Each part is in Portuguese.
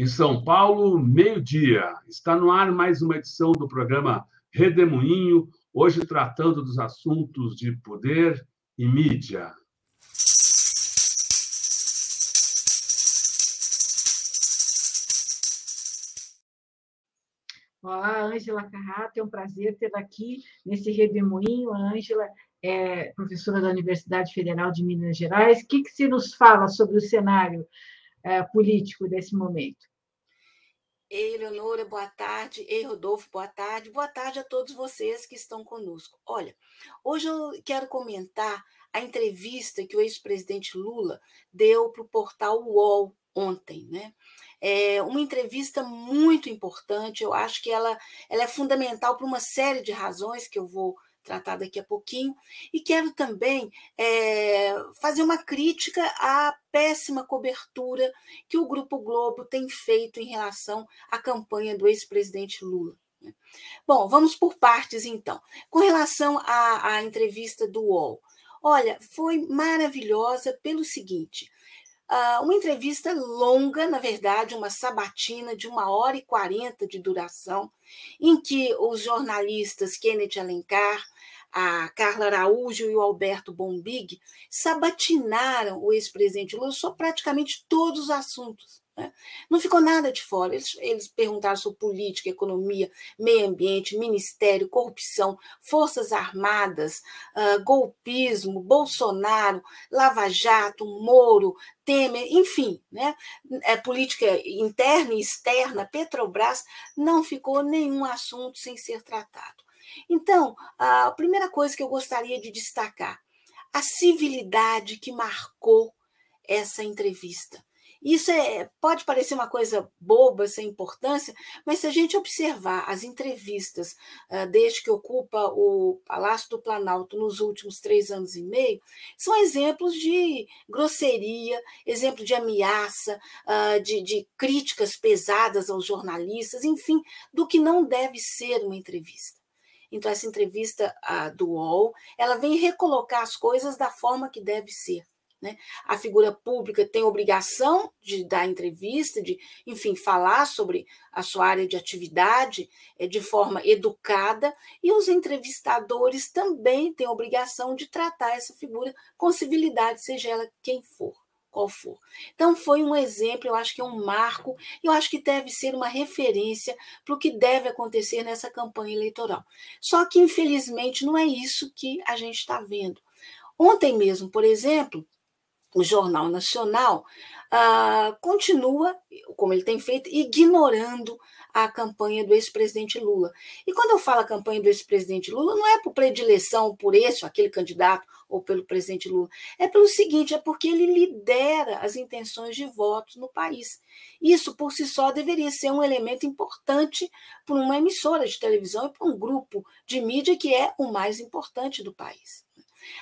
Em São Paulo, meio-dia. Está no ar mais uma edição do programa Redemoinho, hoje tratando dos assuntos de poder e mídia. Olá, Ângela Carrata, é um prazer tê-la aqui nesse Redemoinho. A Ângela é professora da Universidade Federal de Minas Gerais. O que, que se nos fala sobre o cenário é, político desse momento? Ei, Eleonora, boa tarde. Ei, Rodolfo, boa tarde. Boa tarde a todos vocês que estão conosco. Olha, hoje eu quero comentar a entrevista que o ex-presidente Lula deu para o portal UOL ontem, né? É uma entrevista muito importante, eu acho que ela, ela é fundamental por uma série de razões que eu vou tratar daqui a pouquinho, e quero também é, fazer uma crítica à péssima cobertura que o Grupo Globo tem feito em relação à campanha do ex-presidente Lula. Né. Bom, vamos por partes então. Com relação à, à entrevista do UOL, olha, foi maravilhosa pelo seguinte: Uh, uma entrevista longa, na verdade, uma sabatina de uma hora e quarenta de duração, em que os jornalistas Kenneth Alencar, a Carla Araújo e o Alberto Bombig sabatinaram o ex-presidente Lula sobre praticamente todos os assuntos. Né? Não ficou nada de fora. Eles, eles perguntaram sobre política, economia, meio ambiente, ministério, corrupção, forças armadas, uh, golpismo, Bolsonaro, Lava Jato, Moro, Temer, enfim, né? É, política interna e externa, Petrobras, não ficou nenhum assunto sem ser tratado. Então, a primeira coisa que eu gostaria de destacar, a civilidade que marcou essa entrevista. Isso é, pode parecer uma coisa boba, sem importância, mas se a gente observar as entrevistas uh, desde que ocupa o Palácio do Planalto nos últimos três anos e meio, são exemplos de grosseria, exemplo de ameaça, uh, de, de críticas pesadas aos jornalistas, enfim, do que não deve ser uma entrevista. Então, essa entrevista a, do UOL, ela vem recolocar as coisas da forma que deve ser. Né? A figura pública tem obrigação de dar entrevista, de, enfim, falar sobre a sua área de atividade é, de forma educada, e os entrevistadores também têm obrigação de tratar essa figura com civilidade, seja ela quem for qual for. Então, foi um exemplo, eu acho que é um marco, eu acho que deve ser uma referência para o que deve acontecer nessa campanha eleitoral. Só que, infelizmente, não é isso que a gente está vendo. Ontem mesmo, por exemplo, o Jornal Nacional uh, continua, como ele tem feito, ignorando a campanha do ex-presidente Lula. E quando eu falo a campanha do ex-presidente Lula, não é por predileção por esse ou aquele candidato ou pelo presidente Lula, é pelo seguinte, é porque ele lidera as intenções de votos no país. Isso por si só deveria ser um elemento importante para uma emissora de televisão e para um grupo de mídia que é o mais importante do país.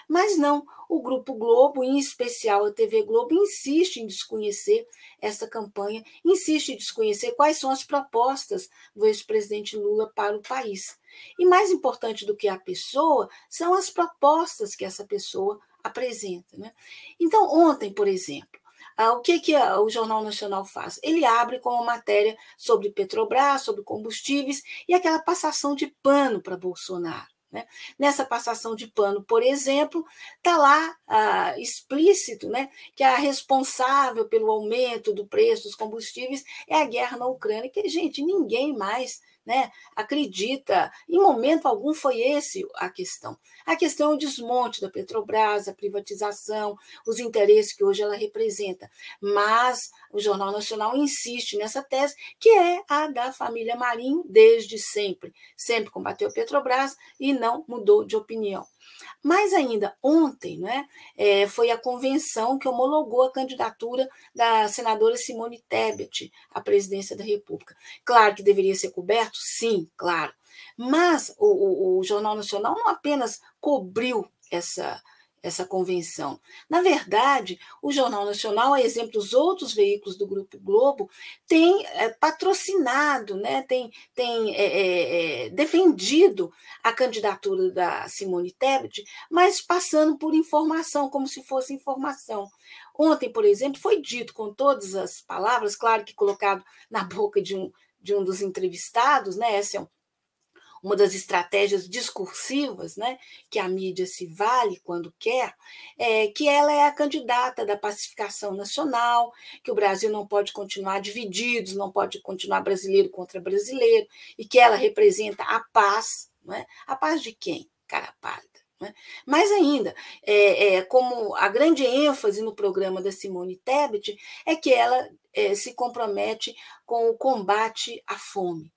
Mas não, o Grupo Globo, em especial a TV Globo, insiste em desconhecer essa campanha, insiste em desconhecer quais são as propostas do ex-presidente Lula para o país. E mais importante do que a pessoa são as propostas que essa pessoa apresenta. Né? Então, ontem, por exemplo, ah, o que, que o Jornal Nacional faz? Ele abre com uma matéria sobre Petrobras, sobre combustíveis e aquela passação de pano para Bolsonaro. Né? Nessa passação de pano, por exemplo, está lá ah, explícito né, que a responsável pelo aumento do preço dos combustíveis é a guerra na Ucrânia, que, gente, ninguém mais né, acredita. Em momento algum foi esse a questão. A questão é o desmonte da Petrobras, a privatização, os interesses que hoje ela representa. Mas o Jornal Nacional insiste nessa tese, que é a da família Marinho desde sempre. Sempre combateu a Petrobras e não mudou de opinião. Mais ainda, ontem né, é, foi a convenção que homologou a candidatura da senadora Simone Tebet à presidência da República. Claro que deveria ser coberto? Sim, claro. Mas o, o, o Jornal Nacional não apenas cobriu essa essa convenção. Na verdade, o Jornal Nacional, a exemplo dos outros veículos do Grupo Globo, tem é, patrocinado, né, tem, tem é, é, é defendido a candidatura da Simone Tebet, mas passando por informação, como se fosse informação. Ontem, por exemplo, foi dito com todas as palavras, claro que colocado na boca de um, de um dos entrevistados, né? Essa é uma das estratégias discursivas, né, que a mídia se vale quando quer, é que ela é a candidata da pacificação nacional, que o Brasil não pode continuar dividido, não pode continuar brasileiro contra brasileiro, e que ela representa a paz. Né? A paz de quem? Cara pálida. Né? Mais ainda, é, é, como a grande ênfase no programa da Simone Tebet é que ela é, se compromete com o combate à fome.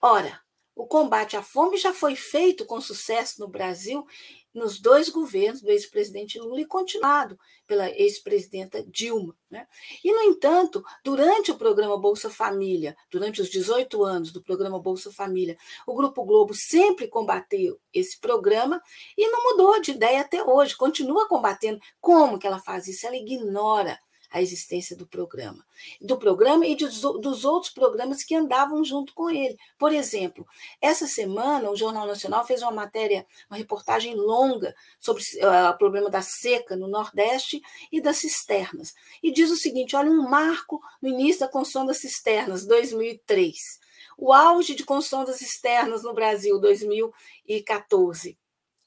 Ora, o combate à fome já foi feito com sucesso no Brasil nos dois governos do ex-presidente Lula e continuado pela ex-presidenta Dilma. Né? E, no entanto, durante o programa Bolsa Família, durante os 18 anos do programa Bolsa Família, o Grupo Globo sempre combateu esse programa e não mudou de ideia até hoje, continua combatendo. Como que ela faz isso? Ela ignora a existência do programa, do programa e dos, dos outros programas que andavam junto com ele. Por exemplo, essa semana o Jornal Nacional fez uma matéria, uma reportagem longa sobre uh, o problema da seca no Nordeste e das cisternas. E diz o seguinte: olha, um marco no início da construção das cisternas, 2003. O auge de construção das cisternas no Brasil, 2014.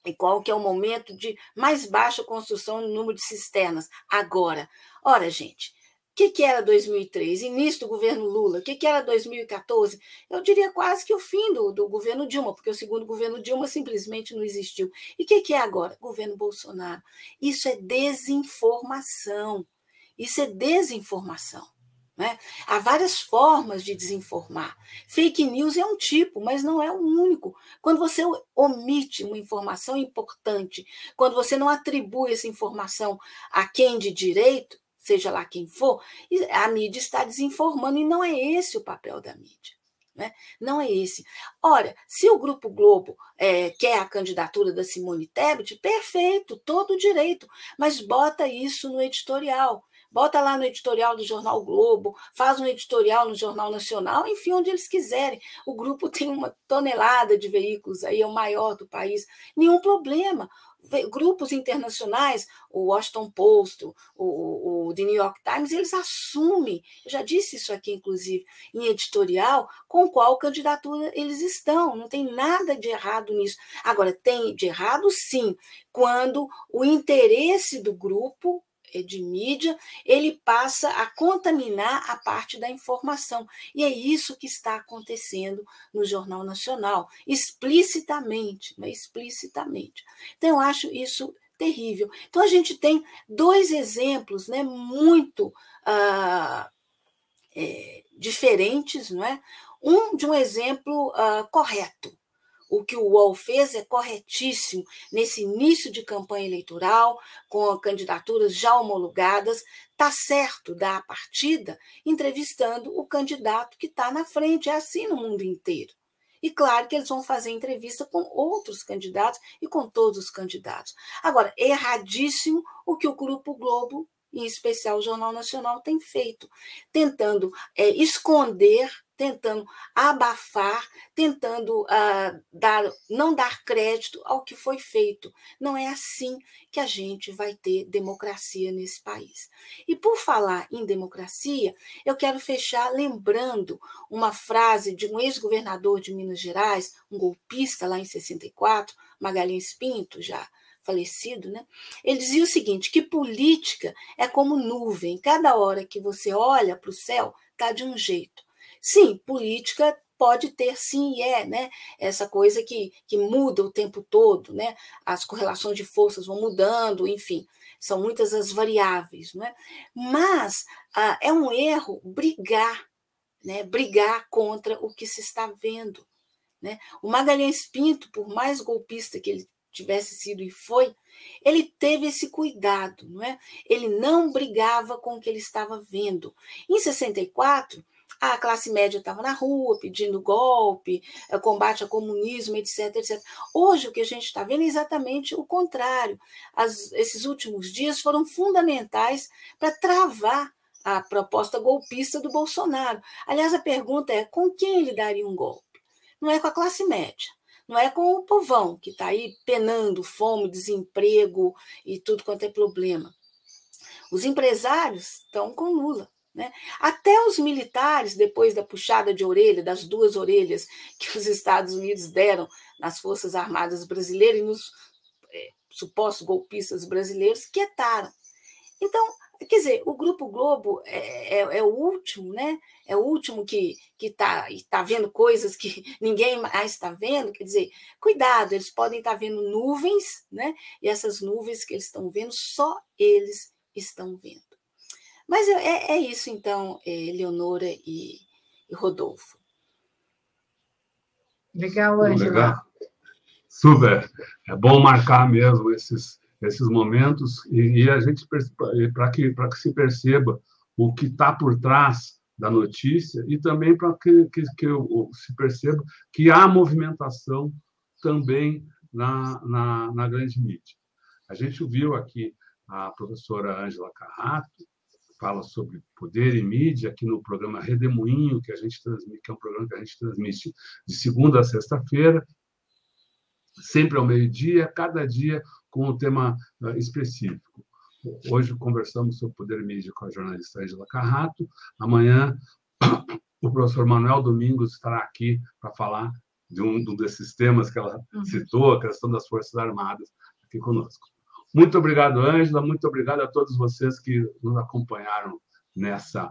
E qual que é o momento de mais baixa construção no número de cisternas? Agora. Ora, gente, o que, que era 2003? Início do governo Lula. O que, que era 2014? Eu diria quase que o fim do, do governo Dilma, porque o segundo governo Dilma simplesmente não existiu. E o que, que é agora? Governo Bolsonaro. Isso é desinformação. Isso é desinformação. Né? Há várias formas de desinformar. Fake news é um tipo, mas não é o único. Quando você omite uma informação importante, quando você não atribui essa informação a quem de direito, seja lá quem for, a mídia está desinformando e não é esse o papel da mídia. Né? Não é esse. Ora, se o Grupo Globo é, quer a candidatura da Simone Tebet, perfeito, todo direito, mas bota isso no editorial. Bota lá no editorial do Jornal Globo, faz um editorial no Jornal Nacional, enfim, onde eles quiserem. O grupo tem uma tonelada de veículos aí, é o maior do país. Nenhum problema grupos internacionais, o Washington Post, o, o, The New York Times, eles assumem, eu já disse isso aqui, inclusive, em editorial, com qual candidatura eles estão. Não tem nada de errado nisso. Agora, tem de errado, sim, quando o interesse do grupo de mídia, ele passa a contaminar a parte da informação. E é isso que está acontecendo no Jornal Nacional, explicitamente, né? explicitamente. Então, eu acho isso terrível. Então, a gente tem dois exemplos né, muito ah, é, diferentes, não é? Um de um exemplo ah, correto, o que o UOL fez é corretíssimo nesse início de campanha eleitoral, com candidaturas já homologadas, está certo dar a partida entrevistando o candidato que está na frente. É assim no mundo inteiro. E claro que eles vão fazer entrevista com outros candidatos e com todos os candidatos. Agora, erradíssimo o que o Grupo Globo, em especial o Jornal Nacional, tem feito, tentando é, esconder tentando abafar, tentando uh, dar, não dar crédito ao que foi feito. Não é assim que a gente vai ter democracia nesse país. E por falar em democracia, eu quero fechar lembrando uma frase de um ex-governador de Minas Gerais, um golpista lá em 64, Magalhães Pinto, já falecido, né? Ele dizia o seguinte: que política é como nuvem, cada hora que você olha para o céu, está de um jeito. Sim, política pode ter sim e é, né? Essa coisa que, que muda o tempo todo, né? As correlações de forças vão mudando, enfim, são muitas as variáveis, né? Mas ah, é um erro brigar, né? Brigar contra o que se está vendo, né? O Magalhães Pinto, por mais golpista que ele tivesse sido e foi, ele teve esse cuidado, não é? Ele não brigava com o que ele estava vendo. Em 64, a classe média estava na rua pedindo golpe, eh, combate ao comunismo, etc, etc. Hoje, o que a gente está vendo é exatamente o contrário. As, esses últimos dias foram fundamentais para travar a proposta golpista do Bolsonaro. Aliás, a pergunta é: com quem ele daria um golpe? Não é com a classe média. Não é com o povão que está aí penando fome, desemprego e tudo quanto é problema. Os empresários estão com Lula. Né? Até os militares, depois da puxada de orelha, das duas orelhas que os Estados Unidos deram nas Forças Armadas brasileiras e nos é, supostos golpistas brasileiros, quietaram. Então, quer dizer, o Grupo Globo é, é, é o último, né? É o último que está tá vendo coisas que ninguém mais está vendo. Quer dizer, cuidado, eles podem estar tá vendo nuvens, né? E essas nuvens que eles estão vendo, só eles estão vendo. Mas é, é isso, então, é, Leonora e, e Rodolfo. Legal, Ângela. Legal. Super. É bom marcar mesmo esses, esses momentos e, e a gente para que para que se perceba o que está por trás da notícia e também para que, que, que se perceba que há movimentação também na, na, na grande mídia. A gente viu aqui a professora Ângela Carrato fala sobre poder e mídia aqui no programa Redemoinho, que a gente transmite, que é um programa que a gente transmite de segunda a sexta-feira, sempre ao meio-dia, cada dia com um tema uh, específico. Hoje conversamos sobre poder e mídia com a jornalista Angela Carrato. Amanhã o professor Manuel Domingos estará aqui para falar de um, de um desses temas que ela uhum. citou, a questão das Forças Armadas, aqui conosco. Muito obrigado, Ângela. Muito obrigado a todos vocês que nos acompanharam nessa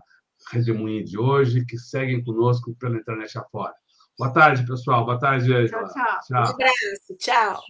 redemoinha de hoje, que seguem conosco pela internet afora. Boa tarde, pessoal. Boa tarde, Ângela. Tchau, tchau. tchau. Um abraço. Tchau.